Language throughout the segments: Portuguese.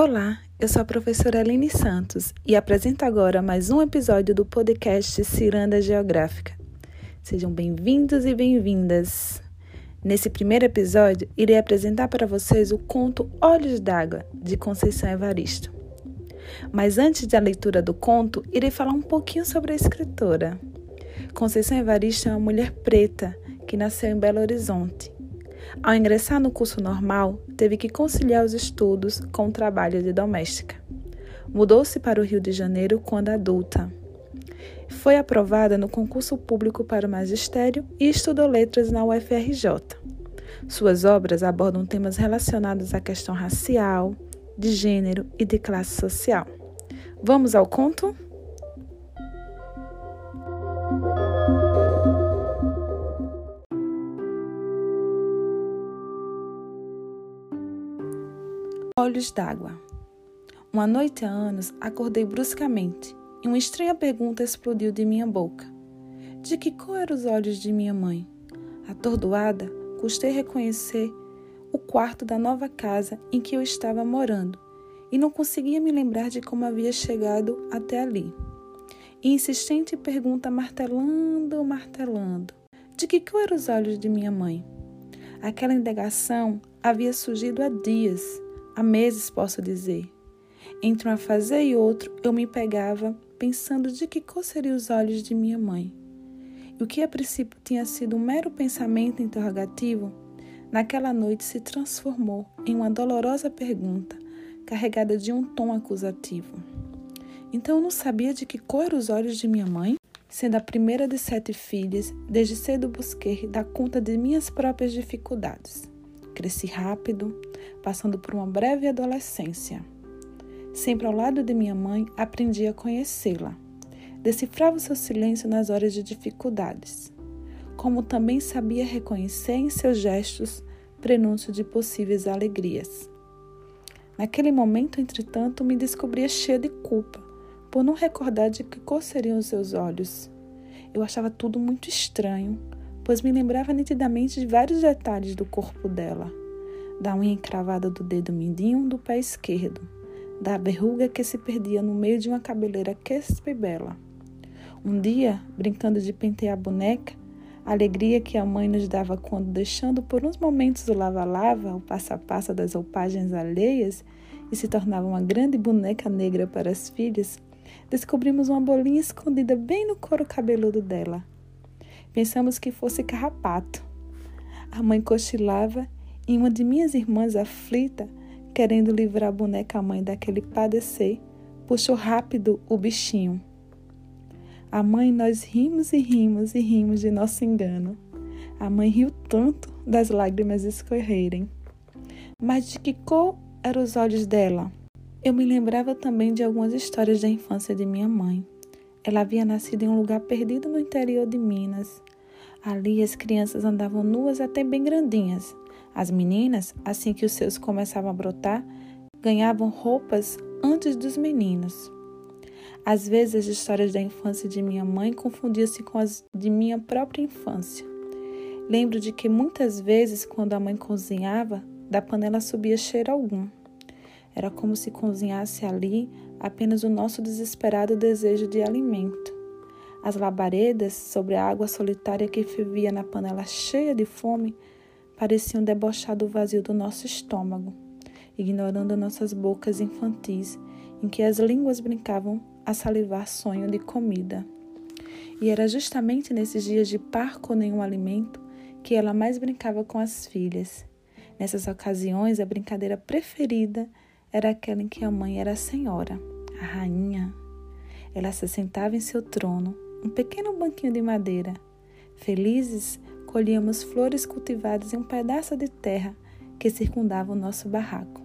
Olá, eu sou a professora Aline Santos e apresento agora mais um episódio do podcast Ciranda Geográfica. Sejam bem-vindos e bem-vindas. Nesse primeiro episódio, irei apresentar para vocês o conto Olhos d'Água, de Conceição Evaristo. Mas antes da leitura do conto, irei falar um pouquinho sobre a escritora. Conceição Evaristo é uma mulher preta que nasceu em Belo Horizonte ao ingressar no curso normal, teve que conciliar os estudos com o trabalho de doméstica. Mudou-se para o Rio de Janeiro quando adulta. Foi aprovada no concurso público para o magistério e estudou letras na UFRJ. Suas obras abordam temas relacionados à questão racial, de gênero e de classe social. Vamos ao conto? Olhos d'água. Uma noite há anos acordei bruscamente e uma estranha pergunta explodiu de minha boca. De que cor eram os olhos de minha mãe? Atordoada, custei reconhecer o quarto da nova casa em que eu estava morando e não conseguia me lembrar de como havia chegado até ali. E insistente pergunta martelando, martelando: de que cor eram os olhos de minha mãe? Aquela indagação havia surgido há dias há meses posso dizer. Entre um fazer e outro, eu me pegava pensando de que cor seriam os olhos de minha mãe. E o que a princípio tinha sido um mero pensamento interrogativo, naquela noite se transformou em uma dolorosa pergunta, carregada de um tom acusativo. Então eu não sabia de que cor eram os olhos de minha mãe? Sendo a primeira de sete filhas, desde cedo busquei dar conta de minhas próprias dificuldades. Cresci rápido, passando por uma breve adolescência. Sempre ao lado de minha mãe, aprendi a conhecê-la. Decifrava seu silêncio nas horas de dificuldades, como também sabia reconhecer em seus gestos prenúncio de possíveis alegrias. Naquele momento, entretanto, me descobria cheia de culpa por não recordar de que cor seriam os seus olhos. Eu achava tudo muito estranho, pois me lembrava nitidamente de vários detalhes do corpo dela, da unha encravada do dedo mindinho do pé esquerdo, da verruga que se perdia no meio de uma cabeleira crespa e bela. Um dia, brincando de pentear a boneca, a alegria que a mãe nos dava quando, deixando por uns momentos o lava-lava, o passa-passa das roupagens alheias, e se tornava uma grande boneca negra para as filhas, descobrimos uma bolinha escondida bem no couro cabeludo dela. Pensamos que fosse carrapato. A mãe cochilava e uma de minhas irmãs, aflita, querendo livrar a boneca mãe daquele padecer, puxou rápido o bichinho. A mãe, nós rimos e rimos e rimos de nosso engano. A mãe riu tanto das lágrimas escorrerem. Mas de que cor eram os olhos dela? Eu me lembrava também de algumas histórias da infância de minha mãe. Ela havia nascido em um lugar perdido no interior de Minas. Ali as crianças andavam nuas até bem grandinhas. As meninas, assim que os seus começavam a brotar, ganhavam roupas antes dos meninos. Às vezes as histórias da infância de minha mãe confundiam-se com as de minha própria infância. Lembro de que muitas vezes, quando a mãe cozinhava, da panela subia cheiro algum. Era como se cozinhasse ali apenas o nosso desesperado desejo de alimento. As labaredas sobre a água solitária que fervia na panela cheia de fome pareciam debochar do vazio do nosso estômago, ignorando nossas bocas infantis, em que as línguas brincavam a salivar sonho de comida. E era justamente nesses dias de par com nenhum alimento que ela mais brincava com as filhas. Nessas ocasiões, a brincadeira preferida era aquela em que a mãe era a senhora a rainha. Ela se sentava em seu trono, um pequeno banquinho de madeira. Felizes, colhíamos flores cultivadas em um pedaço de terra que circundava o nosso barraco.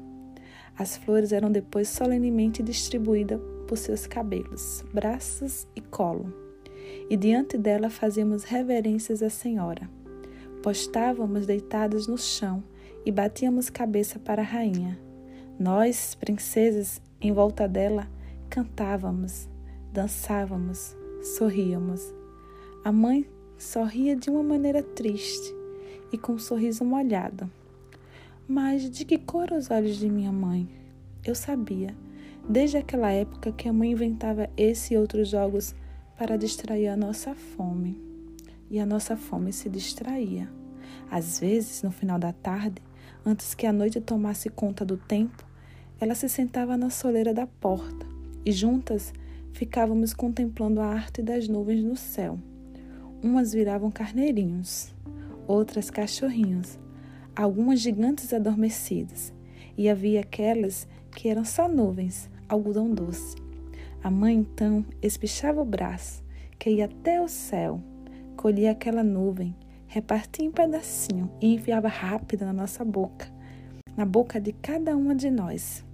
As flores eram depois solenemente distribuídas por seus cabelos, braços e colo. E diante dela fazíamos reverências à Senhora. Postávamos deitadas no chão e batíamos cabeça para a rainha. Nós, princesas, em volta dela, cantávamos, dançávamos, sorríamos. A mãe sorria de uma maneira triste e com um sorriso molhado. Mas de que cor os olhos de minha mãe? Eu sabia, desde aquela época, que a mãe inventava esse e outros jogos para distrair a nossa fome. E a nossa fome se distraía. Às vezes, no final da tarde, antes que a noite tomasse conta do tempo, ela se sentava na soleira da porta e juntas ficávamos contemplando a arte das nuvens no céu. Umas viravam carneirinhos, outras cachorrinhos, algumas gigantes adormecidas, e havia aquelas que eram só nuvens, algodão doce. A mãe então espichava o braço, que ia até o céu, colhia aquela nuvem, repartia em pedacinho e enfiava rápido na nossa boca, na boca de cada uma de nós.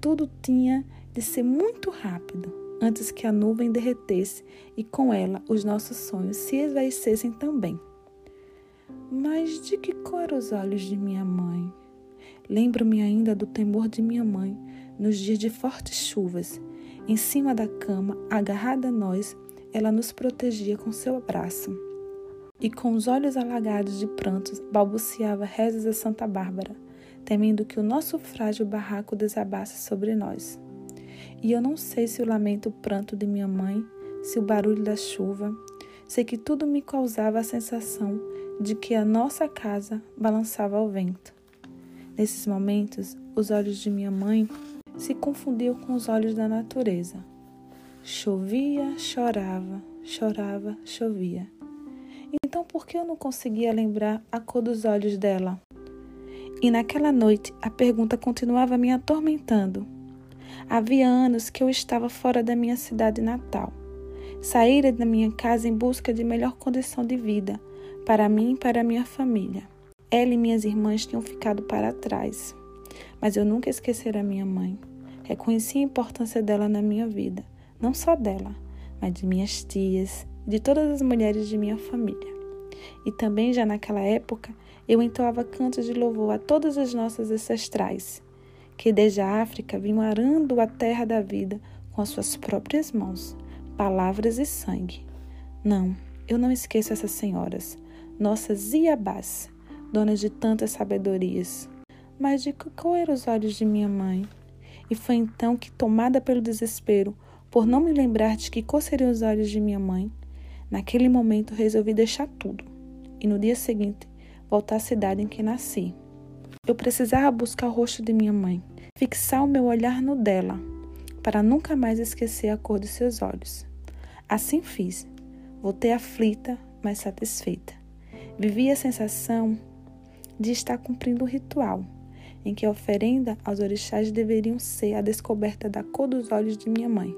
Tudo tinha de ser muito rápido, antes que a nuvem derretesse e com ela os nossos sonhos se esvaecessem também. Mas de que cor os olhos de minha mãe? Lembro-me ainda do temor de minha mãe nos dias de fortes chuvas. Em cima da cama, agarrada a nós, ela nos protegia com seu abraço. E com os olhos alagados de prantos, balbuciava rezas a Santa Bárbara, temendo que o nosso frágil barraco desabasse sobre nós. E eu não sei se o lamento o pranto de minha mãe, se o barulho da chuva, sei que tudo me causava a sensação de que a nossa casa balançava ao vento. Nesses momentos, os olhos de minha mãe se confundiam com os olhos da natureza. Chovia, chorava, chorava, chovia. Então por que eu não conseguia lembrar a cor dos olhos dela? E naquela noite a pergunta continuava me atormentando. Havia anos que eu estava fora da minha cidade natal. Saíra da minha casa em busca de melhor condição de vida, para mim e para minha família. Ela e minhas irmãs tinham ficado para trás. Mas eu nunca esquecera minha mãe. Reconheci a importância dela na minha vida, não só dela, mas de minhas tias, de todas as mulheres de minha família. E também já naquela época eu entoava cantos de louvor a todas as nossas ancestrais que desde a África vinham arando a terra da vida com as suas próprias mãos, palavras e sangue. Não, eu não esqueço essas senhoras, nossas Iabás, donas de tantas sabedorias. Mas de que cor eram os olhos de minha mãe? E foi então que, tomada pelo desespero, por não me lembrar de que cor seriam os olhos de minha mãe, naquele momento resolvi deixar tudo e no dia seguinte voltar à cidade em que nasci. Eu precisava buscar o rosto de minha mãe, fixar o meu olhar no dela, para nunca mais esquecer a cor de seus olhos. Assim fiz. Voltei aflita, mas satisfeita. Vivi a sensação de estar cumprindo um ritual, em que a oferenda aos orixás deveriam ser a descoberta da cor dos olhos de minha mãe.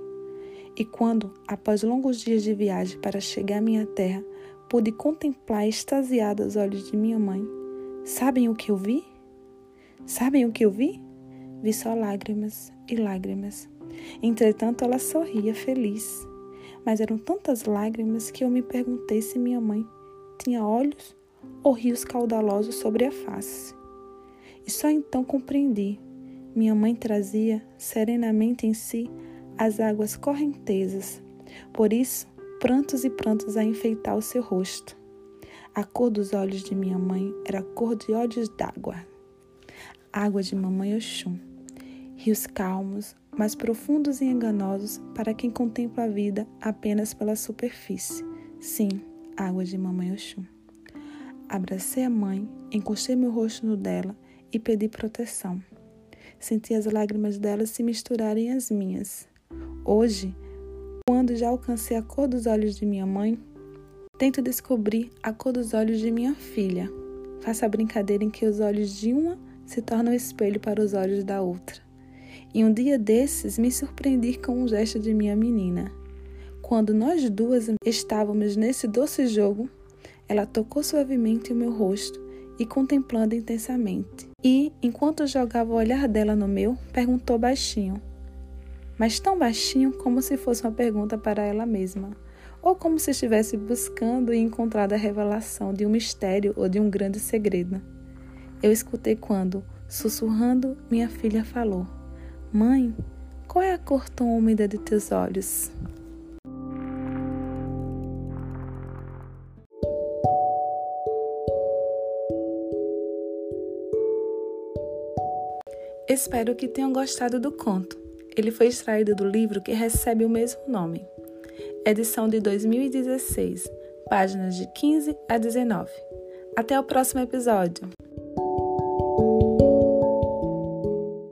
E quando, após longos dias de viagem para chegar à minha terra, pude contemplar extasiada os olhos de minha mãe, sabem o que eu vi? Sabem o que eu vi? Vi só lágrimas e lágrimas. Entretanto, ela sorria feliz. Mas eram tantas lágrimas que eu me perguntei se minha mãe tinha olhos ou rios caudalosos sobre a face. E só então compreendi. Minha mãe trazia serenamente em si as águas correntezas. Por isso, prantos e prantos a enfeitar o seu rosto. A cor dos olhos de minha mãe era a cor de olhos d'água água de Mamãe Oxum. Rios calmos, mas profundos e enganosos para quem contempla a vida apenas pela superfície. Sim, água de Mamãe Oxum. Abracei a mãe, encostei meu rosto no dela e pedi proteção. Senti as lágrimas dela se misturarem às minhas. Hoje, quando já alcancei a cor dos olhos de minha mãe, tento descobrir a cor dos olhos de minha filha. Faço a brincadeira em que os olhos de uma se torna um espelho para os olhos da outra. E um dia desses me surpreendi com um gesto de minha menina. Quando nós duas estávamos nesse doce jogo, ela tocou suavemente o meu rosto e contemplando intensamente. E, enquanto jogava o olhar dela no meu, perguntou baixinho, mas tão baixinho como se fosse uma pergunta para ela mesma, ou como se estivesse buscando e encontrado a revelação de um mistério ou de um grande segredo. Eu escutei quando, sussurrando, minha filha falou: Mãe, qual é a cor tão úmida de teus olhos? Espero que tenham gostado do conto. Ele foi extraído do livro que recebe o mesmo nome. Edição de 2016, páginas de 15 a 19. Até o próximo episódio!